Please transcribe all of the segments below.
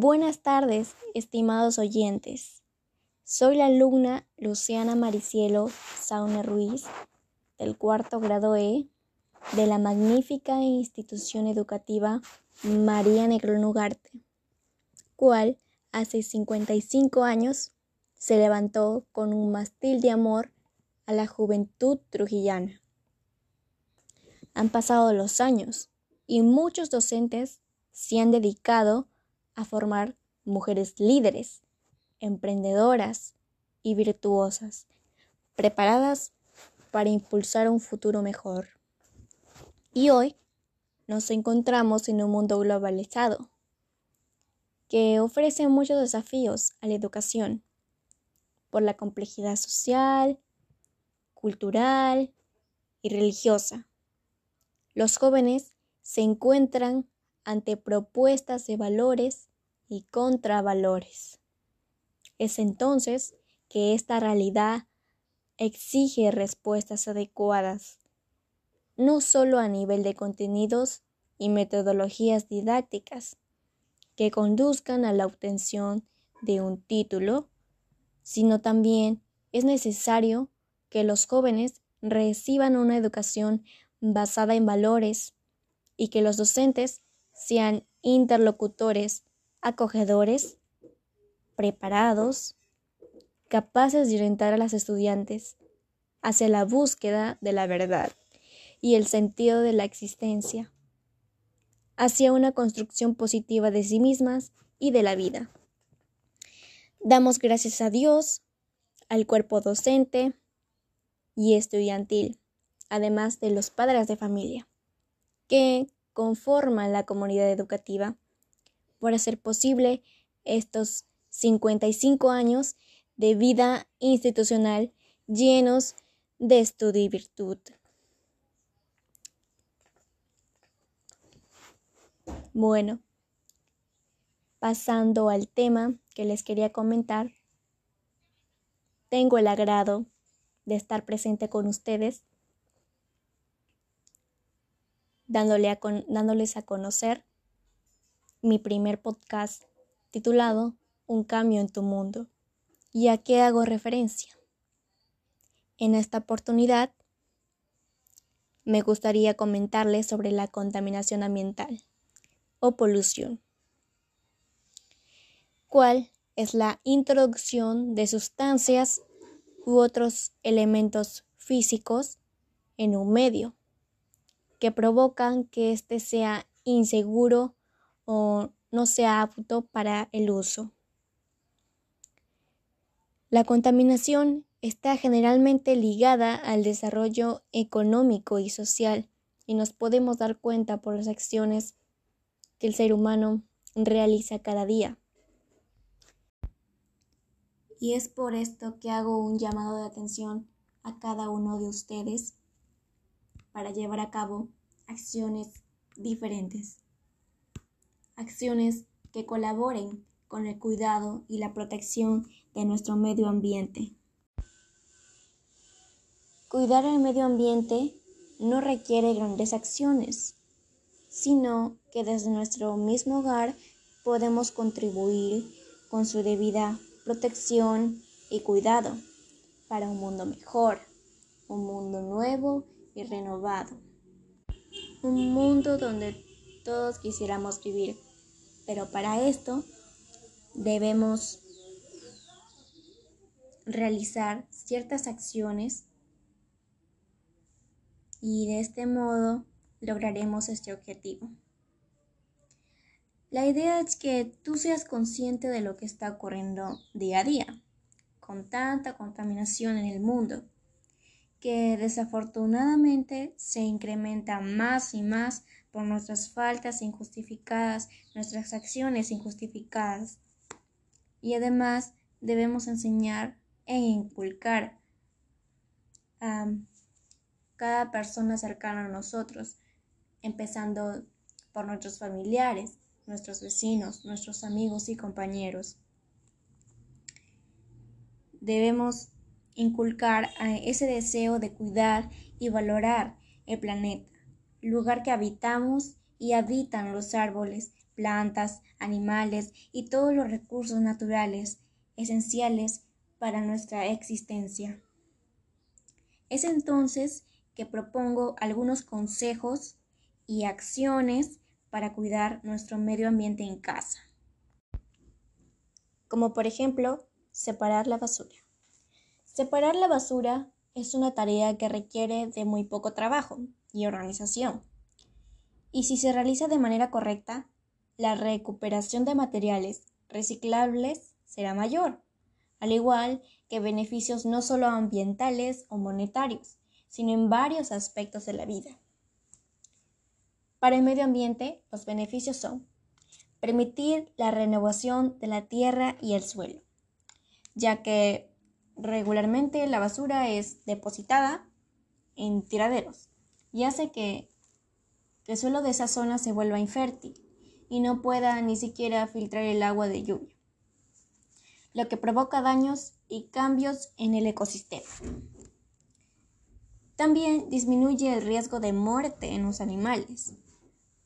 Buenas tardes, estimados oyentes. Soy la alumna Luciana Maricielo Saune Ruiz, del cuarto grado E, de la magnífica institución educativa María Negrón Ugarte, cual hace 55 años se levantó con un mastil de amor a la juventud trujillana. Han pasado los años y muchos docentes se han dedicado a formar mujeres líderes, emprendedoras y virtuosas, preparadas para impulsar un futuro mejor. Y hoy nos encontramos en un mundo globalizado que ofrece muchos desafíos a la educación por la complejidad social, cultural y religiosa. Los jóvenes se encuentran ante propuestas de valores y contravalores. Es entonces que esta realidad exige respuestas adecuadas, no solo a nivel de contenidos y metodologías didácticas que conduzcan a la obtención de un título, sino también es necesario que los jóvenes reciban una educación basada en valores y que los docentes sean interlocutores acogedores, preparados, capaces de orientar a las estudiantes hacia la búsqueda de la verdad y el sentido de la existencia, hacia una construcción positiva de sí mismas y de la vida. Damos gracias a Dios, al cuerpo docente y estudiantil, además de los padres de familia, que conforman la comunidad educativa por hacer posible estos 55 años de vida institucional llenos de estudio y virtud. Bueno, pasando al tema que les quería comentar, tengo el agrado de estar presente con ustedes, dándole dándoles a conocer mi primer podcast titulado Un cambio en tu mundo. ¿Y a qué hago referencia? En esta oportunidad me gustaría comentarles sobre la contaminación ambiental o polución, cuál es la introducción de sustancias u otros elementos físicos en un medio que provocan que éste sea inseguro o no sea apto para el uso. La contaminación está generalmente ligada al desarrollo económico y social y nos podemos dar cuenta por las acciones que el ser humano realiza cada día. Y es por esto que hago un llamado de atención a cada uno de ustedes para llevar a cabo acciones diferentes acciones que colaboren con el cuidado y la protección de nuestro medio ambiente. Cuidar el medio ambiente no requiere grandes acciones, sino que desde nuestro mismo hogar podemos contribuir con su debida protección y cuidado para un mundo mejor, un mundo nuevo y renovado, un mundo donde todos quisiéramos vivir pero para esto debemos realizar ciertas acciones y de este modo lograremos este objetivo. La idea es que tú seas consciente de lo que está ocurriendo día a día, con tanta contaminación en el mundo, que desafortunadamente se incrementa más y más por nuestras faltas injustificadas, nuestras acciones injustificadas. Y además debemos enseñar e inculcar a cada persona cercana a nosotros, empezando por nuestros familiares, nuestros vecinos, nuestros amigos y compañeros. Debemos inculcar ese deseo de cuidar y valorar el planeta lugar que habitamos y habitan los árboles, plantas, animales y todos los recursos naturales esenciales para nuestra existencia. Es entonces que propongo algunos consejos y acciones para cuidar nuestro medio ambiente en casa. Como por ejemplo, separar la basura. Separar la basura es una tarea que requiere de muy poco trabajo y organización. Y si se realiza de manera correcta, la recuperación de materiales reciclables será mayor, al igual que beneficios no solo ambientales o monetarios, sino en varios aspectos de la vida. Para el medio ambiente, los beneficios son permitir la renovación de la tierra y el suelo, ya que regularmente la basura es depositada en tiraderos y hace que el suelo de esa zona se vuelva infértil y no pueda ni siquiera filtrar el agua de lluvia, lo que provoca daños y cambios en el ecosistema. También disminuye el riesgo de muerte en los animales,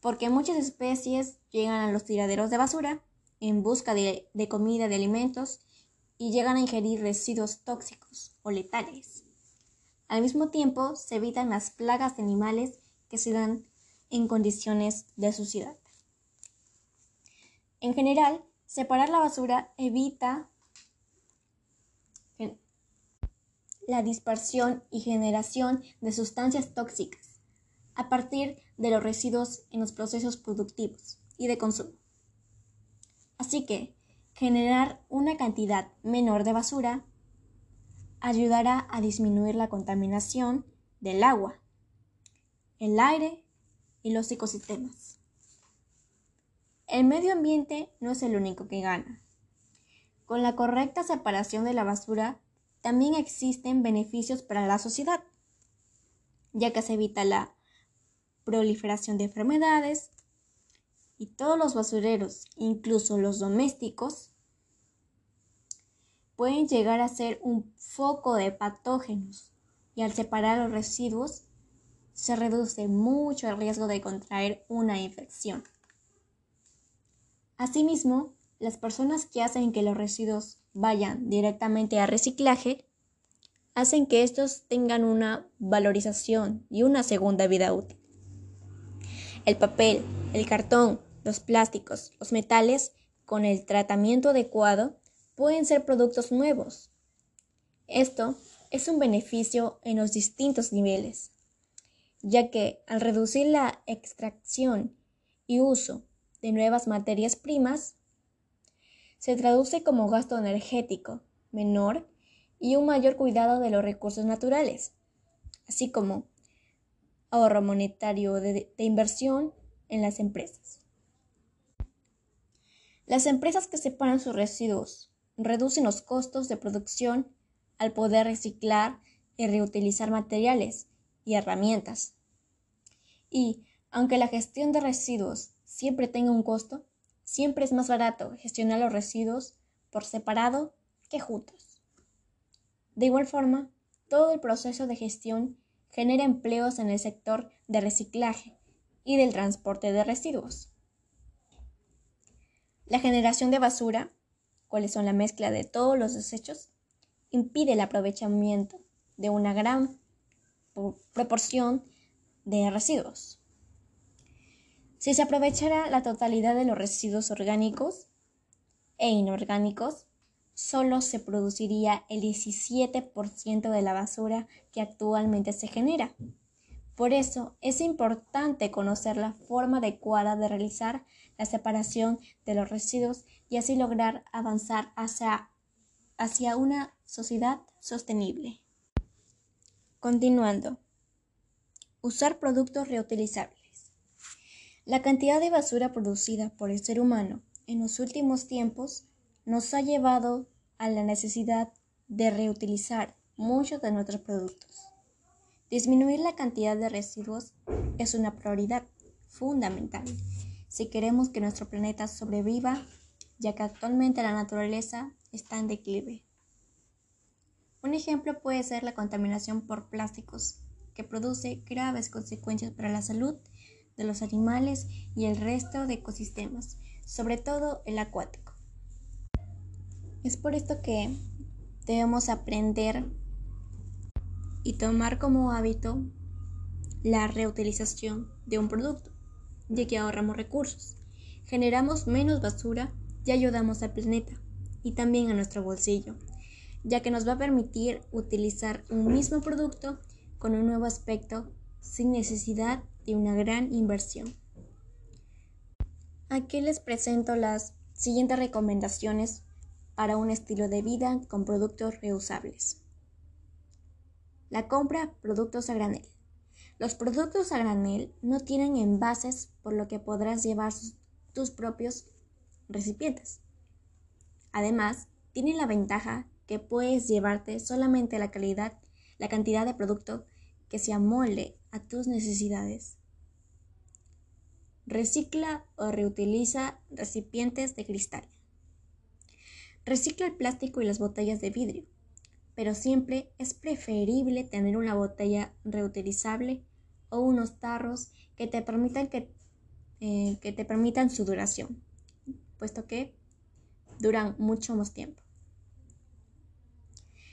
porque muchas especies llegan a los tiraderos de basura en busca de, comida, de alimentos, y llegan a ingerir residuos tóxicos o letales. Al mismo tiempo, se evitan las plagas de animales que se dan en condiciones de suciedad. En general, separar la basura evita la dispersión y generación de sustancias tóxicas a partir de los residuos en los procesos productivos y de consumo. Así que generar una cantidad menor de basura ayudará a disminuir la contaminación del agua, el aire y los ecosistemas. El medio ambiente no es el único que gana. Con la correcta separación de la basura también existen beneficios para la sociedad, ya que se evita la proliferación de enfermedades y todos los basureros, incluso los domésticos, pueden llegar a ser un foco de patógenos y al separar los residuos se reduce mucho el riesgo de contraer una infección. Asimismo, las personas que hacen que los residuos vayan directamente a reciclaje hacen que estos tengan una valorización y una segunda vida útil. El papel, el cartón, los plásticos, los metales, con el tratamiento adecuado, pueden ser productos nuevos. Esto es un beneficio en los distintos niveles, ya que al reducir la extracción y uso de nuevas materias primas, se traduce como gasto energético menor y un mayor cuidado de los recursos naturales, así como ahorro monetario de, inversión en las empresas. Las empresas que separan sus residuos reducen los costos de producción al poder reciclar y reutilizar materiales y herramientas. Y, aunque la gestión de residuos siempre tenga un costo, siempre es más barato gestionar los residuos por separado que juntos. De igual forma, todo el proceso de gestión genera empleos en el sector de reciclaje y del transporte de residuos. La generación de basura, cuáles son la mezcla de todos los desechos, impide el aprovechamiento de una gran proporción de residuos. Si se aprovechara la totalidad de los residuos orgánicos e inorgánicos, solo se produciría el 17% de la basura que actualmente se genera. Por eso es importante conocer la forma adecuada de realizar la separación de los residuos y así lograr avanzar hacia, hacia una sociedad sostenible. Continuando. Usar productos reutilizables. La cantidad de basura producida por el ser humano en los últimos tiempos nos ha llevado a la necesidad de reutilizar muchos de nuestros productos. Disminuir la cantidad de residuos es una prioridad fundamental si queremos que nuestro planeta sobreviva, ya que actualmente la naturaleza está en declive. Un ejemplo puede ser la contaminación por plásticos, que produce graves consecuencias para la salud de los animales y el resto de ecosistemas, sobre todo el acuático. Es por esto que debemos aprender y tomar como hábito la reutilización de un producto, ya que ahorramos recursos, generamos menos basura y ayudamos al planeta y también a nuestro bolsillo, ya que nos va a permitir utilizar un mismo producto con un nuevo aspecto sin necesidad de una gran inversión. Aquí les presento las siguientes recomendaciones para un estilo de vida con productos reusables. La compra productos a granel. Los productos a granel no tienen envases por lo que podrás llevar tus propios recipientes. Además, tienen la ventaja que puedes llevarte solamente la calidad, la cantidad de producto que se amolde a tus necesidades. Recicla o reutiliza recipientes de cristal. Recicla el plástico y las botellas de vidrio, pero siempre es preferible tener una botella reutilizable o unos tarros que te permitan, que, eh, que te permitan su duración, puesto que duran mucho más tiempo.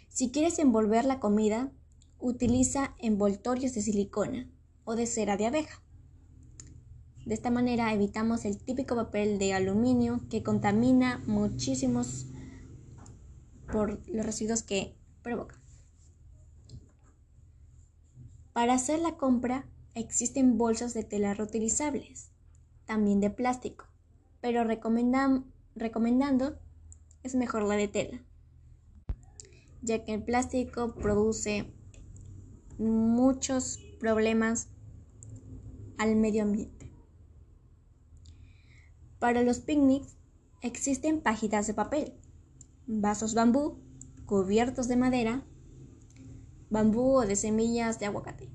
Si quieres envolver la comida, utiliza envoltorios de silicona o de cera de abeja. De esta manera evitamos el típico papel de aluminio que contamina muchísimos por los residuos que provoca. Para hacer la compra existen bolsas de tela reutilizables, también de plástico, pero recomendando es mejor la de tela, ya que el plástico produce muchos problemas al medio ambiente. Para los picnics existen pajitas de papel, vasos bambú, cubiertos de madera, bambú o de semillas de aguacate.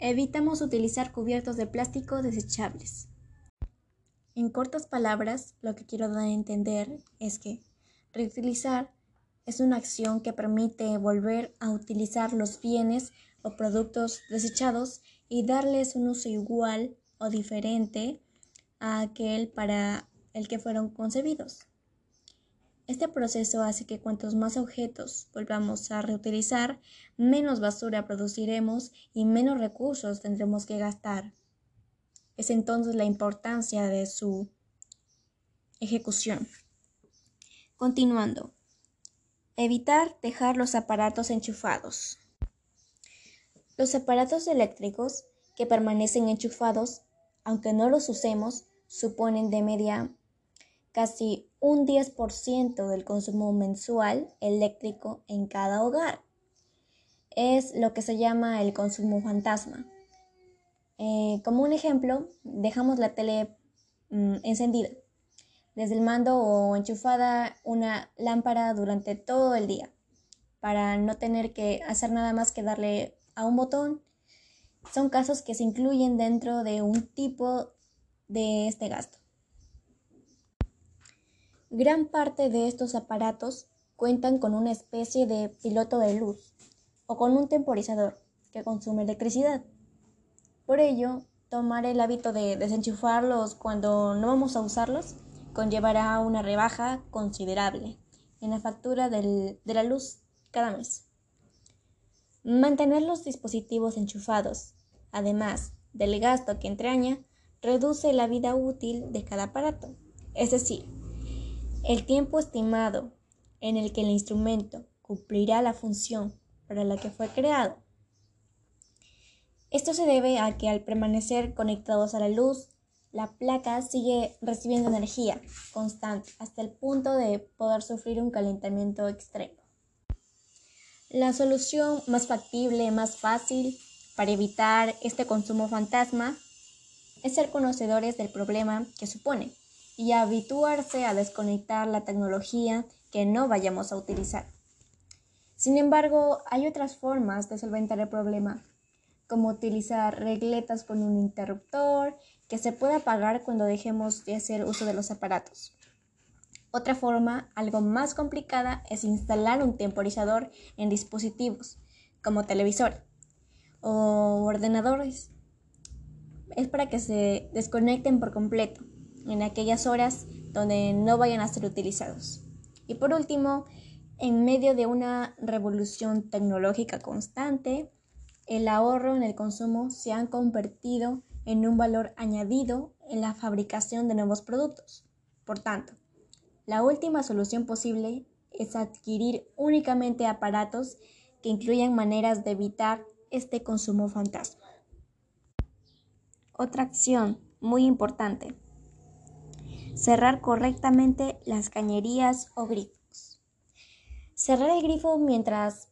Evitamos utilizar cubiertos de plástico desechables. En cortas palabras, lo que quiero dar a entender es que reutilizar es una acción que permite volver a utilizar los bienes o productos desechados y darles un uso igual o diferente a aquel para el que fueron concebidos. Este proceso hace que cuantos más objetos volvamos a reutilizar, menos basura produciremos y menos recursos tendremos que gastar. Es entonces la importancia de su ejecución. Continuando. Evitar dejar los aparatos enchufados. Los aparatos eléctricos que permanecen enchufados, aunque no los usemos, suponen de media casi un 10% del consumo mensual eléctrico en cada hogar. Es lo que se llama el consumo fantasma. Eh, como un ejemplo, dejamos la tele mm, encendida, desde el mando o enchufada una lámpara durante todo el día, para no tener que hacer nada más que darle a un botón. Son casos que se incluyen dentro de un tipo de este gasto. Gran parte de estos aparatos cuentan con una especie de piloto de luz o con un temporizador que consume electricidad. Por ello, tomar el hábito de desenchufarlos cuando no vamos a usarlos conllevará una rebaja considerable en la factura de la luz cada mes. Mantener los dispositivos enchufados, además del gasto que entraña, reduce la vida útil de cada aparato, es decir, el tiempo estimado en el que el instrumento cumplirá la función para la que fue creado. Esto se debe a que al permanecer conectados a la luz, la placa sigue recibiendo energía constante hasta el punto de poder sufrir un calentamiento extremo. La solución más factible, más fácil para evitar este consumo fantasma es ser conocedores del problema que supone y habituarse a desconectar la tecnología que no vayamos a utilizar. Sin embargo, hay otras formas de solventar el problema, como utilizar regletas con un interruptor que se puede apagar cuando dejemos de hacer uso de los aparatos. Otra forma, algo más complicada, es instalar un temporizador en dispositivos como televisor o ordenadores es para que se desconecten por completo en aquellas horas donde no vayan a ser utilizados. Y por último, en medio de una revolución tecnológica constante, el ahorro en el consumo se ha convertido en un valor añadido en la fabricación de nuevos productos. Por tanto, la última solución posible es adquirir únicamente aparatos que incluyan maneras de evitar este consumo fantasma. Otra acción muy importante. Cerrar correctamente las cañerías o grifos. Cerrar el grifo mientras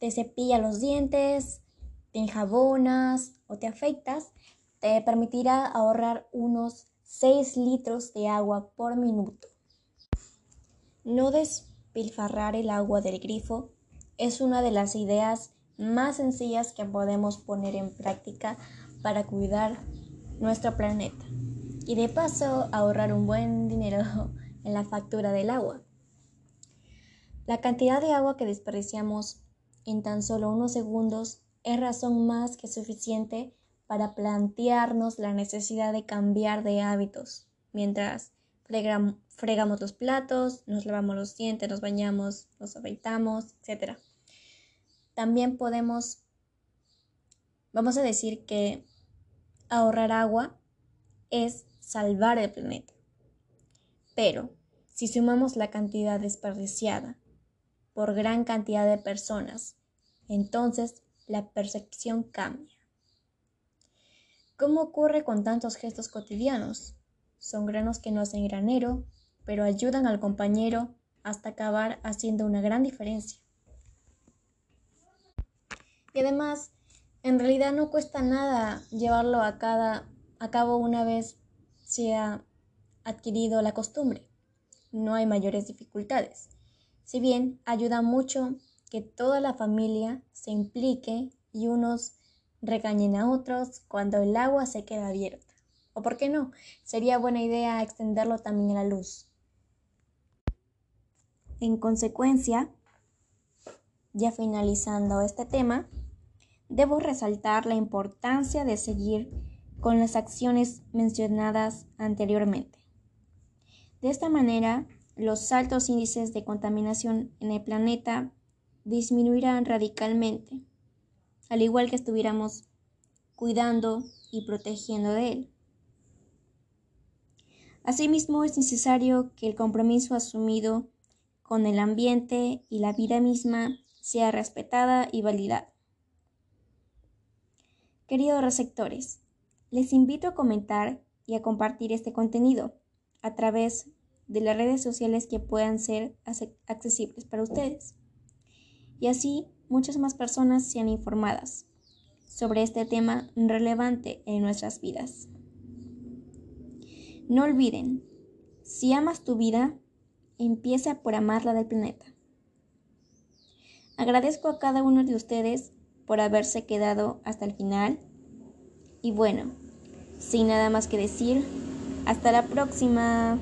te cepillas los dientes, te enjabonas o te afeitas te permitirá ahorrar unos 6 litros de agua por minuto. No despilfarrar el agua del grifo es una de las ideas más sencillas que podemos poner en práctica para cuidar nuestro planeta y de paso ahorrar un buen dinero en la factura del agua. La cantidad de agua que desperdiciamos en tan solo unos segundos es razón más que suficiente para plantearnos la necesidad de cambiar de hábitos mientras fregamos los platos, nos lavamos los dientes, nos bañamos, nos afeitamos, etc. También podemos, vamos a decir que ahorrar agua es salvar el planeta. Pero si sumamos la cantidad desperdiciada por gran cantidad de personas, entonces la percepción cambia. ¿Cómo ocurre con tantos gestos cotidianos? Son granos que no hacen granero, pero ayudan al compañero hasta acabar haciendo una gran diferencia. Y además, en realidad no cuesta nada llevarlo a, cada, a cabo una vez se ha adquirido la costumbre. No hay mayores dificultades. Si bien ayuda mucho que toda la familia se implique y unos regañen a otros cuando el agua se queda abierta. O por qué no, sería buena idea extenderlo también a la luz. En consecuencia, ya finalizando este tema, debo resaltar la importancia de seguir con las acciones mencionadas anteriormente. De esta manera, los altos índices de contaminación en el planeta disminuirán radicalmente al igual que estuviéramos cuidando y protegiendo de él. Asimismo, es necesario que el compromiso asumido con el ambiente y la vida misma sea respetada y validada. Queridos receptores, les invito a comentar y a compartir este contenido a través de las redes sociales que puedan ser accesibles para ustedes. Y así muchas más personas sean informadas sobre este tema relevante en nuestras vidas. No olviden, si amas tu vida, empieza por amar la del planeta. Agradezco a cada uno de ustedes por haberse quedado hasta el final. Y bueno, sin nada más que decir, hasta la próxima.